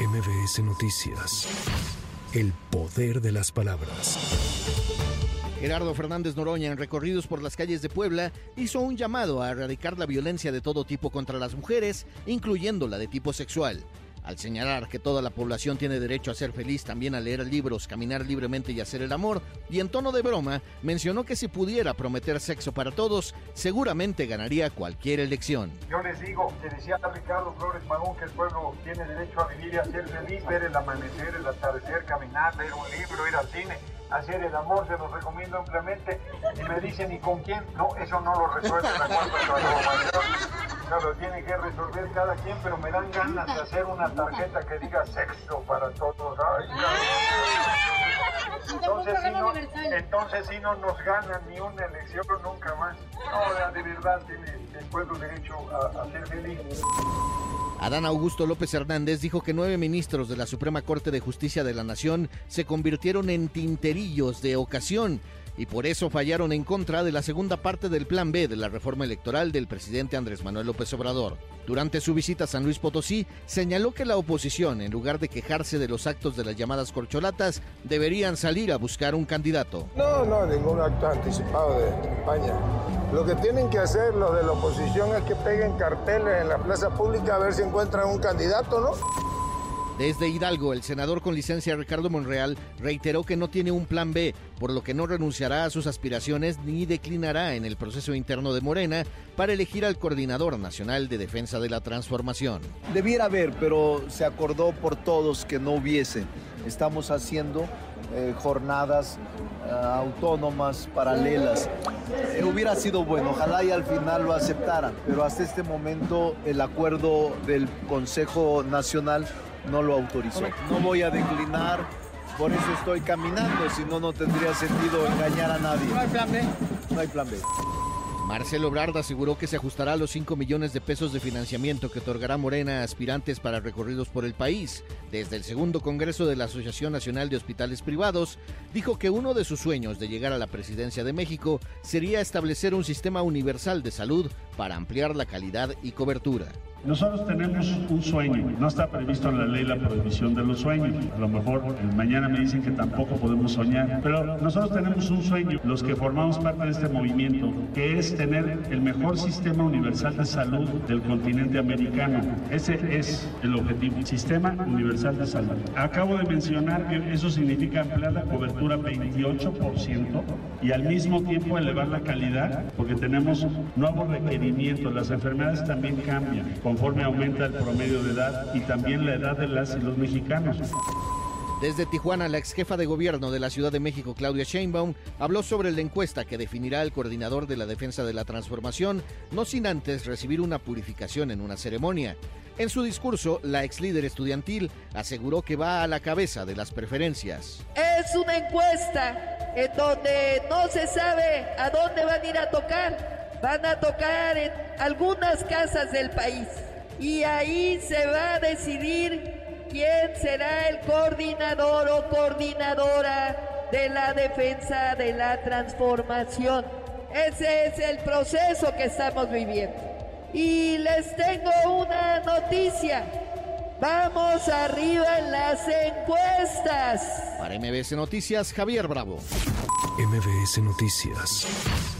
MBS Noticias. El poder de las palabras. Gerardo Fernández Noroña, en recorridos por las calles de Puebla, hizo un llamado a erradicar la violencia de todo tipo contra las mujeres, incluyendo la de tipo sexual. Al señalar que toda la población tiene derecho a ser feliz, también a leer libros, caminar libremente y hacer el amor, y en tono de broma mencionó que si pudiera prometer sexo para todos, seguramente ganaría cualquier elección. Yo les digo, que decía Ricardo Flores Magón que el pueblo tiene derecho a vivir y a ser feliz, ver el amanecer, el atardecer, caminar, leer un libro, ir al cine, hacer el amor, se los recomiendo ampliamente. Y me dicen, ¿y con quién? No, eso no lo resuelve la cuarta lo tiene que resolver cada quien, pero me dan ganas de hacer una tarjeta que diga sexo para todos. entonces, si no, entonces si no nos ganan ni una elección nunca más. No, de verdad tiene el pueblo derecho a, a ser feliz. Adán Augusto López Hernández dijo que nueve ministros de la Suprema Corte de Justicia de la Nación se convirtieron en tinterillos de ocasión y por eso fallaron en contra de la segunda parte del Plan B de la reforma electoral del presidente Andrés Manuel López Obrador. Durante su visita a San Luis Potosí, señaló que la oposición, en lugar de quejarse de los actos de las llamadas corcholatas, deberían salir a buscar un candidato. No, no, ningún acto anticipado de España. Lo que tienen que hacer los de la oposición es que peguen carteles en la plaza pública a ver si encuentran un candidato, ¿no? Desde Hidalgo, el senador con licencia Ricardo Monreal reiteró que no tiene un plan B, por lo que no renunciará a sus aspiraciones ni declinará en el proceso interno de Morena para elegir al coordinador nacional de defensa de la transformación. Debiera haber, pero se acordó por todos que no hubiese. Estamos haciendo eh, jornadas eh, autónomas, paralelas. Eh, hubiera sido bueno, ojalá y al final lo aceptaran, pero hasta este momento el acuerdo del Consejo Nacional no lo autorizó. No voy a declinar, por eso estoy caminando, si no, no tendría sentido engañar a nadie. No hay plan B. No hay plan B. Marcelo Obrard aseguró que se ajustará a los 5 millones de pesos de financiamiento que otorgará Morena a aspirantes para recorridos por el país. Desde el segundo Congreso de la Asociación Nacional de Hospitales Privados, dijo que uno de sus sueños de llegar a la presidencia de México sería establecer un sistema universal de salud para ampliar la calidad y cobertura. Nosotros tenemos un sueño, no está previsto en la ley la prohibición de los sueños. A lo mejor mañana me dicen que tampoco podemos soñar, pero nosotros tenemos un sueño, los que formamos parte de este movimiento, que es tener el mejor sistema universal de salud del continente americano. Ese es el objetivo, sistema universal de salud. Acabo de mencionar que eso significa ampliar la cobertura 28% y al mismo tiempo elevar la calidad, porque tenemos nuevos requerimientos, las enfermedades también cambian conforme aumenta el promedio de edad y también la edad de las y los mexicanos. Desde Tijuana, la ex jefa de gobierno de la Ciudad de México, Claudia Sheinbaum, habló sobre la encuesta que definirá el coordinador de la defensa de la transformación, no sin antes recibir una purificación en una ceremonia. En su discurso, la ex líder estudiantil aseguró que va a la cabeza de las preferencias. Es una encuesta en donde no se sabe a dónde van a ir a tocar van a tocar en algunas casas del país y ahí se va a decidir quién será el coordinador o coordinadora de la defensa de la transformación. Ese es el proceso que estamos viviendo. Y les tengo una noticia. Vamos arriba en las encuestas. Para MBS Noticias, Javier Bravo. MBS Noticias.